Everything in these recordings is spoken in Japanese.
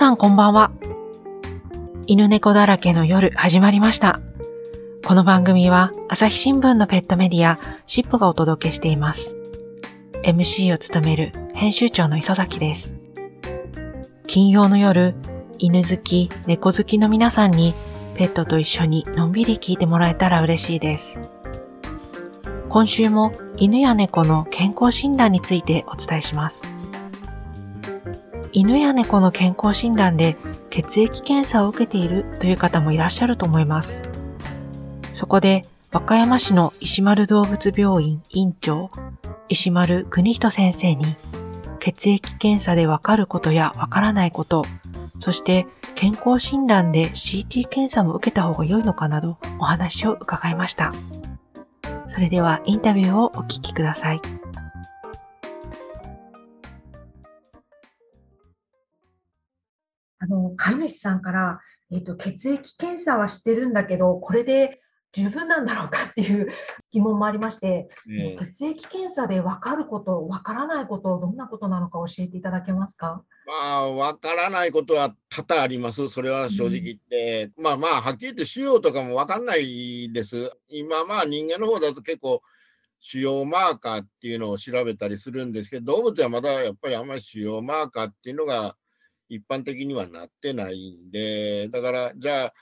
さんこんばんは。犬猫だらけの夜始まりました。この番組は朝日新聞のペットメディアシップがお届けしています。MC を務める編集長の磯崎です。金曜の夜、犬好き、猫好きの皆さんにペットと一緒にのんびり聞いてもらえたら嬉しいです。今週も犬や猫の健康診断についてお伝えします。犬や猫の健康診断で血液検査を受けているという方もいらっしゃると思います。そこで、和歌山市の石丸動物病院院長、石丸邦人先生に、血液検査でわかることやわからないこと、そして健康診断で CT 検査も受けた方が良いのかなどお話を伺いました。それではインタビューをお聞きください。あの、飼い主さんから、えっと、血液検査はしてるんだけど、これで十分なんだろうかっていう 疑問もありまして、ええ血液検査で分かること、分からないこと、どんなことなのか教えていただけますか？まあ、わからないことは多々あります。それは正直言って。まあまあ、はっきり言って腫瘍とかもわかんないです。今まあ人間の方だと結構腫瘍マーカーっていうのを調べたりするんですけど、動物はまだやっぱりあんまり腫瘍マーカーっていうのが一般的にはなってないんで、だからじゃあ、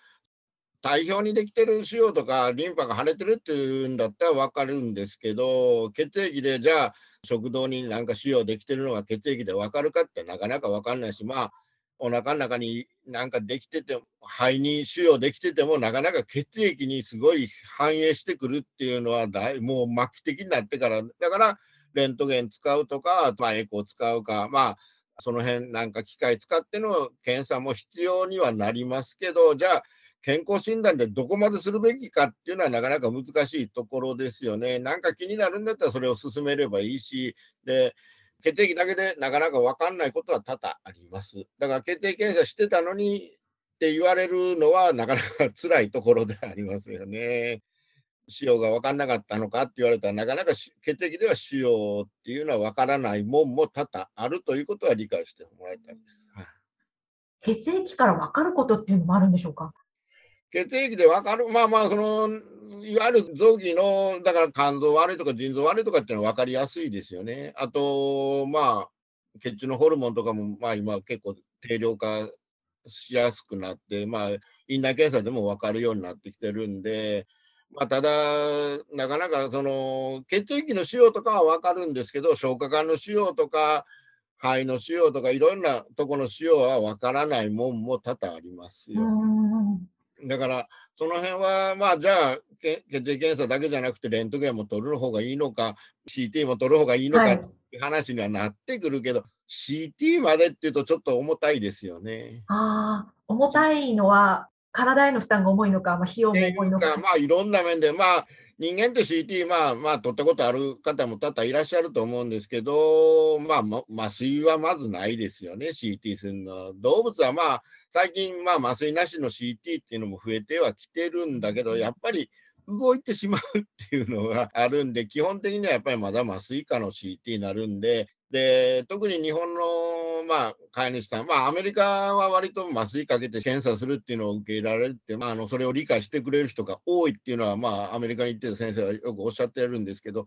体表にできてる腫瘍とかリンパが腫れてるっていうんだったらわかるんですけど、血液でじゃあ食道になんか腫瘍できてるのが血液でわかるかってなかなかわかんないし、まあ、お腹の中になんかできてて、肺に腫瘍できてても、なかなか血液にすごい反映してくるっていうのはだい、もう末期的になってから、だから、レントゲン使うとか、まあ、エコー使うか、まあ、その辺なんか機械使っての検査も必要にはなりますけど、じゃあ、健康診断でどこまでするべきかっていうのはなかなか難しいところですよね。なんか気になるんだったらそれを進めればいいし、で、血液だけでなかなか分かんないことは多々あります。だから血液検査してたのにって言われるのはなかなか辛いところでありますよね。腫瘍が分かんなかったのかって言われたらなかなかし血液では腫瘍っていうのは分からないもんも多々あるということは理解してもらいたいです。はい血液から分かることっていうのもあるんでしょうか？血液で分かる、まあまあ、その、いわゆる臓器の、だから肝臓悪いとか腎臓悪いとかっていうのは分かりやすいですよね。あと、まあ、血中のホルモンとかも、まあ今結構定量化しやすくなって、まあ、院内検査でも分かるようになってきてるんで、まあ、ただ、なかなかその血液の腫瘍とかは分かるんですけど、消化管の腫瘍とか、肺の腫瘍とか、いろんなところの腫瘍は分からないもんも多々ありますうよ。ん。だから、その辺は、まあ、じゃあ、け血液検査だけじゃなくて、レントゲンも取る方がいいのか、CT も取る方がいいのはいかって話にはなってくるけど、CT までっていうと、ちょっと重たいですよね。ああ、重たいのは、体への負担が重いのか、まあ、費用も重いうのかか、。まあ、いろんな面で、まあ、人間って CT、まあ、まあ、取ったことある方も多々いらっしゃると思うんですけど、まあ、ま麻酔はまずないですよね、CT するの。動物はまあ、最近、まあ、麻酔なしの CT っていうのも増えてはきてるんだけど、やっぱり動いてしまうっていうのがあるんで、基本的にはやっぱりまだ麻酔下の CT になるんで、で、特に日本の、まあ、飼い主さん、まあ、アメリカは割と麻酔かけて検査するっていうのを受け入れられて、まあ、あの、それを理解してくれる人が多いっていうのは、まあ、アメリカに行ってる先生はよくおっしゃってるんですけど、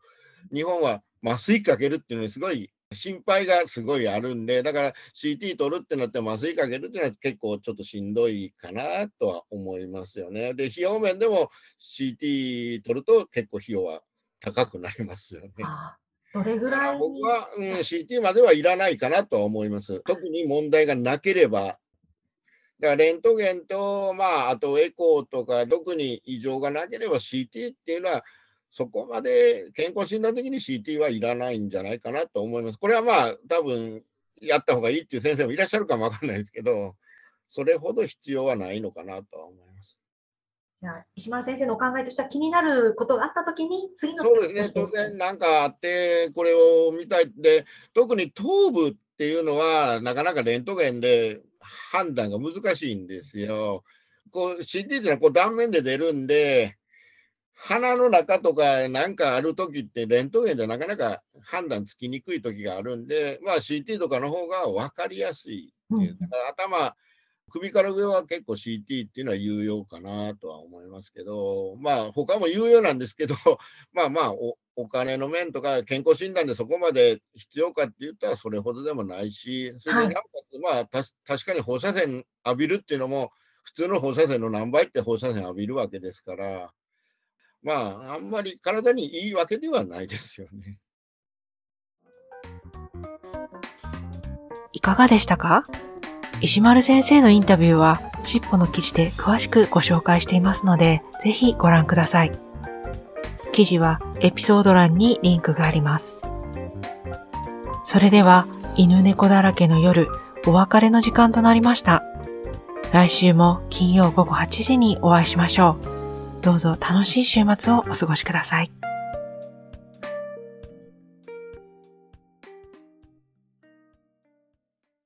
日本は麻酔かけるっていうのにすごい心配がすごいあるんで、だから CT 取るってなって麻酔かけるっていうのは結構ちょっとしんどいかなとは思いますよね。で、費用面でも CT 取ると結構費用は高くなりますよね。あーどれぐらい僕は、うん、CT まではいらないかなとは思います。特に問題がなければ。だからレントゲンと、まあ、あとエコーとか、特に異常がなければ CT っていうのは、そこまで健康診断的に CT はいらないんじゃないかなと思います。これはまあ、多分やった方がいいっていう先生もいらっしゃるかもわかんないですけど、それほど必要はないのかなとは思います。じゃあ石丸先生のお考えとしては気になることがあったときに次のそうですね、当然なんかあって、これを見たいで、特に頭部っていうのは、なかなかレントゲンで判断が難しいんですよ。こう CT っていうのはこう断面で出るんで、鼻の中とかなんかあるときって、レントゲンでなかなか判断つきにくいときがあるんで、まあ、CT とかの方が分かりやすいっていう。だから頭、首から上は結構 CT っていうのは有用かなとは思いますけど、まあ他も有用なんですけど、まあまあおお金の面とか健康診断でそこまで必要かって言ったらそれほどでもないし、それでなおかつ、まあた確かに放射線浴びるっていうのも普通の放射線の何倍って放射線浴びるわけですから、まああんまり体にいいわけではないですよね。いかがでしたか？石丸先生のインタビューは、しっぽの記事で詳しくご紹介していますので、ぜひご覧ください。記事はエピソード欄にリンクがあります。それでは、犬猫だらけの夜、お別れの時間となりました。来週も金曜午後8時にお会いしましょう。どうぞ楽しい週末をお過ごしください。